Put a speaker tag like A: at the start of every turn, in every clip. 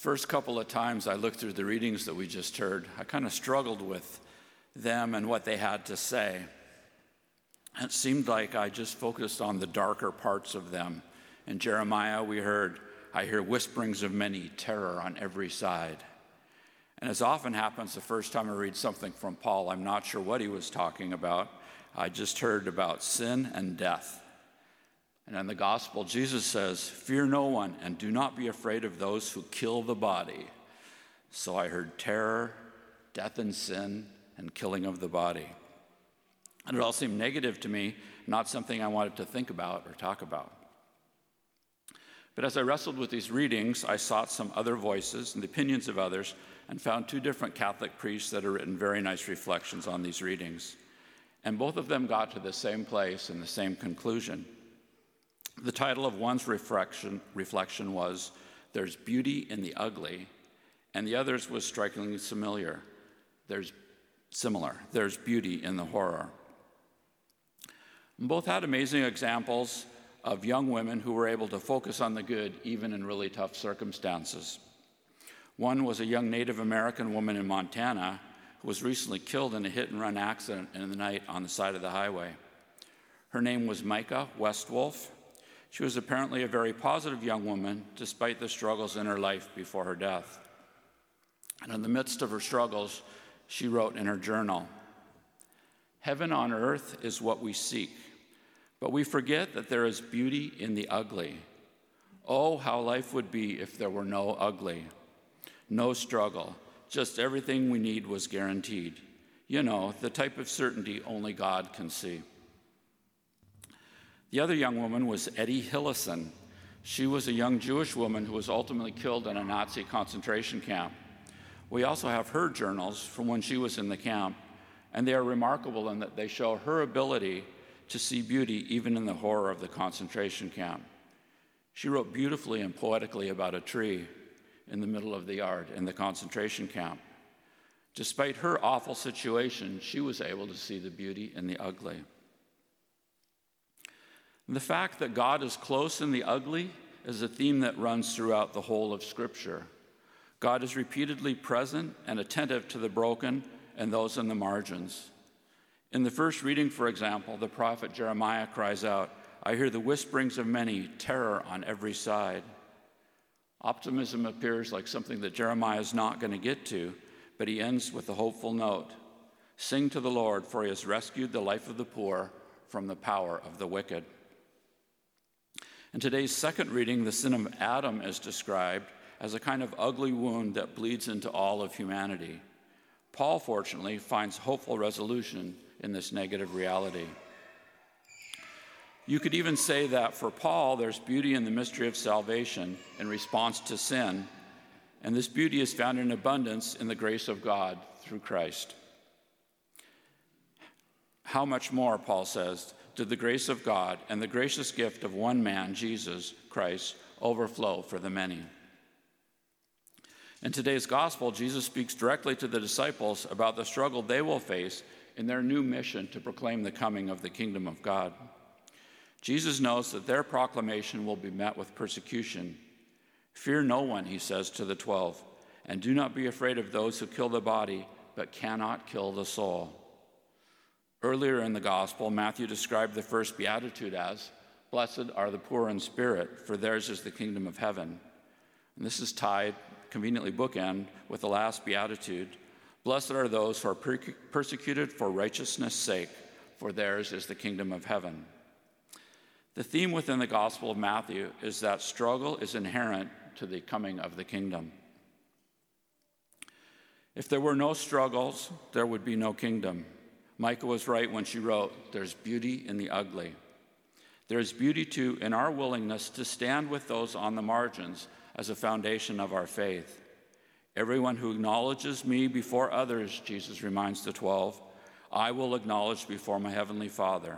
A: First couple of times I looked through the readings that we just heard, I kind of struggled with them and what they had to say. It seemed like I just focused on the darker parts of them. In Jeremiah, we heard, I hear whisperings of many, terror on every side. And as often happens, the first time I read something from Paul, I'm not sure what he was talking about. I just heard about sin and death. And in the gospel, Jesus says, Fear no one and do not be afraid of those who kill the body. So I heard terror, death and sin, and killing of the body. And it all seemed negative to me, not something I wanted to think about or talk about. But as I wrestled with these readings, I sought some other voices and the opinions of others and found two different Catholic priests that had written very nice reflections on these readings. And both of them got to the same place and the same conclusion. The title of one's reflection, reflection was There's Beauty in the Ugly, and the other's was strikingly familiar. There's similar. There's beauty in the horror. Both had amazing examples of young women who were able to focus on the good even in really tough circumstances. One was a young Native American woman in Montana who was recently killed in a hit and run accident in the night on the side of the highway. Her name was Mika Westwolf. She was apparently a very positive young woman despite the struggles in her life before her death. And in the midst of her struggles, she wrote in her journal Heaven on earth is what we seek, but we forget that there is beauty in the ugly. Oh, how life would be if there were no ugly, no struggle, just everything we need was guaranteed. You know, the type of certainty only God can see. The other young woman was Etty Hillesum. She was a young Jewish woman who was ultimately killed in a Nazi concentration camp. We also have her journals from when she was in the camp, and they are remarkable in that they show her ability to see beauty even in the horror of the concentration camp. She wrote beautifully and poetically about a tree in the middle of the yard in the concentration camp. Despite her awful situation, she was able to see the beauty in the ugly. And the fact that God is close in the ugly is a theme that runs throughout the whole of Scripture. God is repeatedly present and attentive to the broken and those in the margins. In the first reading, for example, the prophet Jeremiah cries out, I hear the whisperings of many, terror on every side. Optimism appears like something that Jeremiah is not going to get to, but he ends with a hopeful note Sing to the Lord, for he has rescued the life of the poor from the power of the wicked. In today's second reading, the sin of Adam is described as a kind of ugly wound that bleeds into all of humanity. Paul, fortunately, finds hopeful resolution in this negative reality. You could even say that for Paul, there's beauty in the mystery of salvation in response to sin, and this beauty is found in abundance in the grace of God through Christ. How much more, Paul says, did the grace of God and the gracious gift of one man, Jesus Christ, overflow for the many? In today's gospel, Jesus speaks directly to the disciples about the struggle they will face in their new mission to proclaim the coming of the kingdom of God. Jesus knows that their proclamation will be met with persecution. Fear no one, he says to the twelve, and do not be afraid of those who kill the body, but cannot kill the soul. Earlier in the gospel, Matthew described the first beatitude as Blessed are the poor in spirit, for theirs is the kingdom of heaven. And this is tied conveniently bookend with the last beatitude Blessed are those who are per- persecuted for righteousness' sake, for theirs is the kingdom of heaven. The theme within the Gospel of Matthew is that struggle is inherent to the coming of the kingdom. If there were no struggles, there would be no kingdom. Mika was right when she wrote, There's beauty in the ugly. There is beauty too in our willingness to stand with those on the margins as a foundation of our faith. Everyone who acknowledges me before others, Jesus reminds the 12, I will acknowledge before my heavenly Father.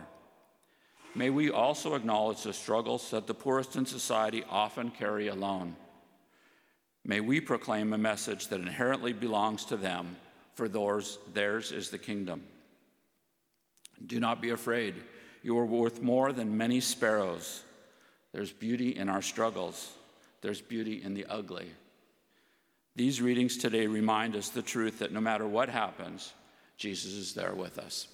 A: May we also acknowledge the struggles that the poorest in society often carry alone. May we proclaim a message that inherently belongs to them, for theirs is the kingdom. Do not be afraid. You are worth more than many sparrows. There's beauty in our struggles. There's beauty in the ugly. These readings today remind us the truth that no matter what happens, Jesus is there with us.